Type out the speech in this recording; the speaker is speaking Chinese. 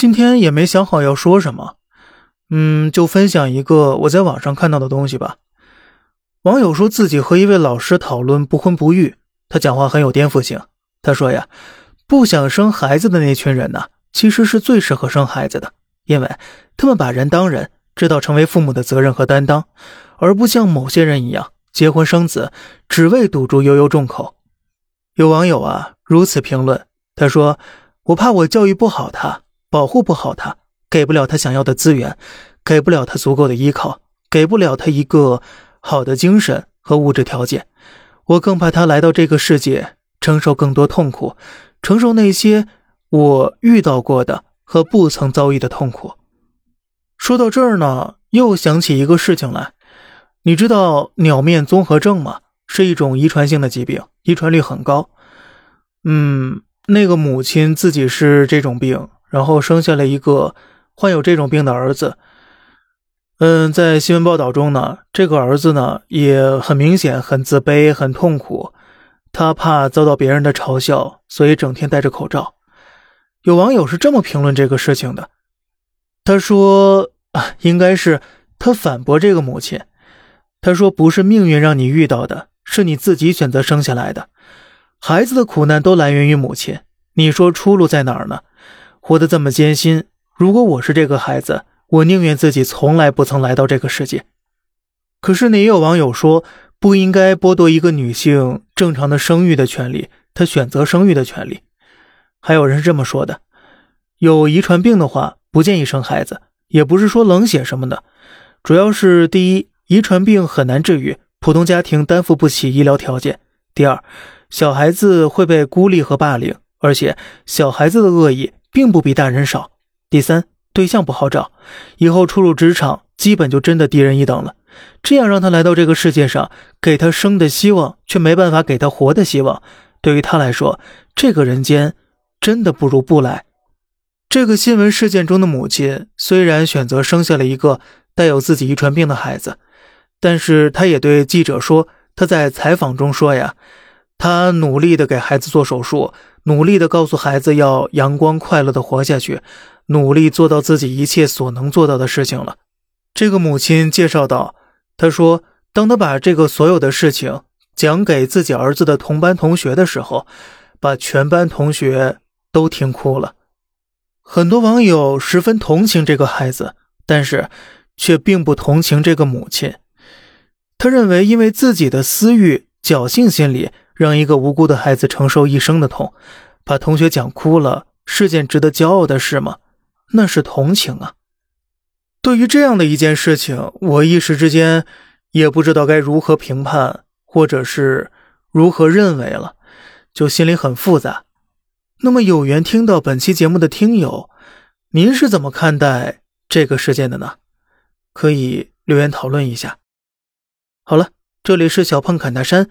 今天也没想好要说什么，嗯，就分享一个我在网上看到的东西吧。网友说自己和一位老师讨论不婚不育，他讲话很有颠覆性。他说呀，不想生孩子的那群人呢，其实是最适合生孩子的，因为他们把人当人，知道成为父母的责任和担当，而不像某些人一样结婚生子只为堵住悠悠众口。有网友啊如此评论，他说：“我怕我教育不好他。”保护不好他，给不了他想要的资源，给不了他足够的依靠，给不了他一个好的精神和物质条件。我更怕他来到这个世界，承受更多痛苦，承受那些我遇到过的和不曾遭遇的痛苦。说到这儿呢，又想起一个事情来。你知道鸟面综合症吗？是一种遗传性的疾病，遗传率很高。嗯，那个母亲自己是这种病。然后生下了一个患有这种病的儿子。嗯，在新闻报道中呢，这个儿子呢也很明显很自卑、很痛苦，他怕遭到别人的嘲笑，所以整天戴着口罩。有网友是这么评论这个事情的，他说：“啊，应该是他反驳这个母亲，他说不是命运让你遇到的，是你自己选择生下来的。孩子的苦难都来源于母亲，你说出路在哪儿呢？”活得这么艰辛，如果我是这个孩子，我宁愿自己从来不曾来到这个世界。可是呢，也有网友说，不应该剥夺一个女性正常的生育的权利，她选择生育的权利。还有人是这么说的：有遗传病的话，不建议生孩子，也不是说冷血什么的，主要是第一，遗传病很难治愈，普通家庭担负不起医疗条件；第二，小孩子会被孤立和霸凌，而且小孩子的恶意。并不比大人少。第三，对象不好找，以后初入职场，基本就真的低人一等了。这样让他来到这个世界上，给他生的希望，却没办法给他活的希望。对于他来说，这个人间真的不如不来。这个新闻事件中的母亲虽然选择生下了一个带有自己遗传病的孩子，但是她也对记者说：“她在采访中说呀。”他努力的给孩子做手术，努力的告诉孩子要阳光快乐的活下去，努力做到自己一切所能做到的事情了。这个母亲介绍道：“他说，当他把这个所有的事情讲给自己儿子的同班同学的时候，把全班同学都听哭了。很多网友十分同情这个孩子，但是却并不同情这个母亲。他认为，因为自己的私欲、侥幸心理。”让一个无辜的孩子承受一生的痛，把同学讲哭了，是件值得骄傲的事吗？那是同情啊！对于这样的一件事情，我一时之间也不知道该如何评判，或者是如何认为了，就心里很复杂。那么有缘听到本期节目的听友，您是怎么看待这个事件的呢？可以留言讨论一下。好了，这里是小胖侃大山。